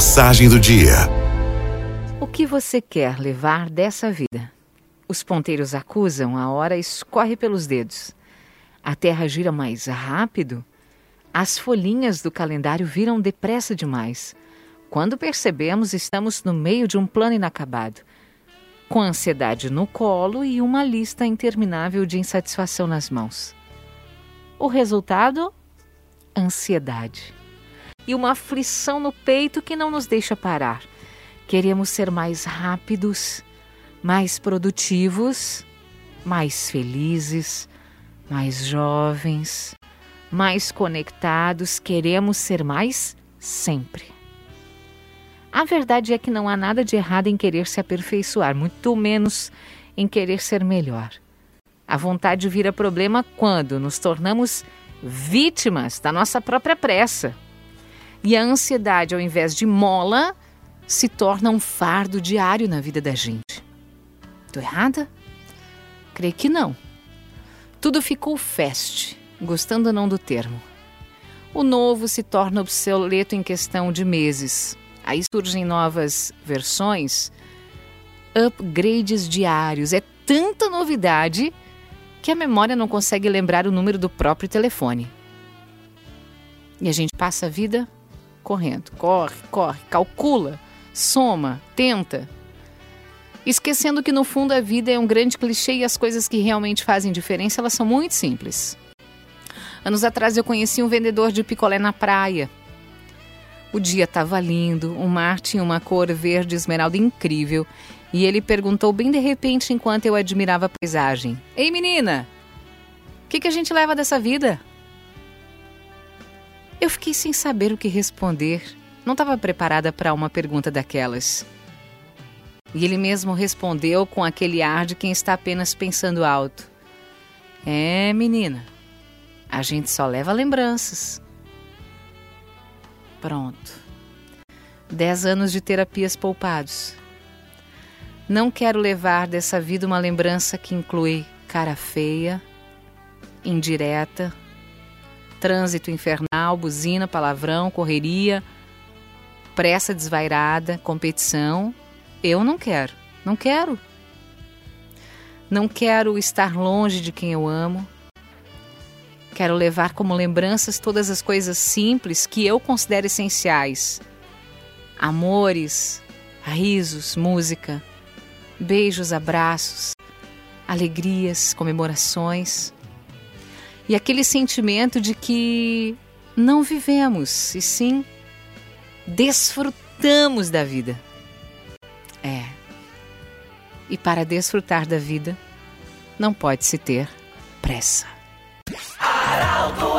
Mensagem do dia. O que você quer levar dessa vida? Os ponteiros acusam, a hora escorre pelos dedos. A terra gira mais rápido? As folhinhas do calendário viram depressa demais. Quando percebemos, estamos no meio de um plano inacabado, com ansiedade no colo e uma lista interminável de insatisfação nas mãos. O resultado? Ansiedade. E uma aflição no peito que não nos deixa parar. Queremos ser mais rápidos, mais produtivos, mais felizes, mais jovens, mais conectados, queremos ser mais sempre. A verdade é que não há nada de errado em querer se aperfeiçoar, muito menos em querer ser melhor. A vontade vira problema quando nos tornamos vítimas da nossa própria pressa. E a ansiedade, ao invés de mola, se torna um fardo diário na vida da gente. Estou errada? Creio que não. Tudo ficou fast, gostando ou não do termo. O novo se torna obsoleto em questão de meses. Aí surgem novas versões, upgrades diários. É tanta novidade que a memória não consegue lembrar o número do próprio telefone. E a gente passa a vida correndo, corre, corre, calcula, soma, tenta, esquecendo que no fundo a vida é um grande clichê e as coisas que realmente fazem diferença, elas são muito simples. Anos atrás eu conheci um vendedor de picolé na praia. O dia estava lindo, o mar tinha uma cor verde esmeralda incrível e ele perguntou bem de repente enquanto eu admirava a paisagem: Ei menina, o que, que a gente leva dessa vida? Eu fiquei sem saber o que responder. Não estava preparada para uma pergunta daquelas. E ele mesmo respondeu com aquele ar de quem está apenas pensando alto: É, menina, a gente só leva lembranças. Pronto. Dez anos de terapias poupados. Não quero levar dessa vida uma lembrança que inclui cara feia, indireta, trânsito infernal, buzina, palavrão, correria, pressa desvairada, competição. Eu não quero, não quero. Não quero estar longe de quem eu amo. Quero levar como lembranças todas as coisas simples que eu considero essenciais: amores, risos, música, beijos, abraços, alegrias, comemorações e aquele sentimento de que não vivemos, e sim desfrutamos da vida. É. E para desfrutar da vida, não pode se ter pressa. Araldo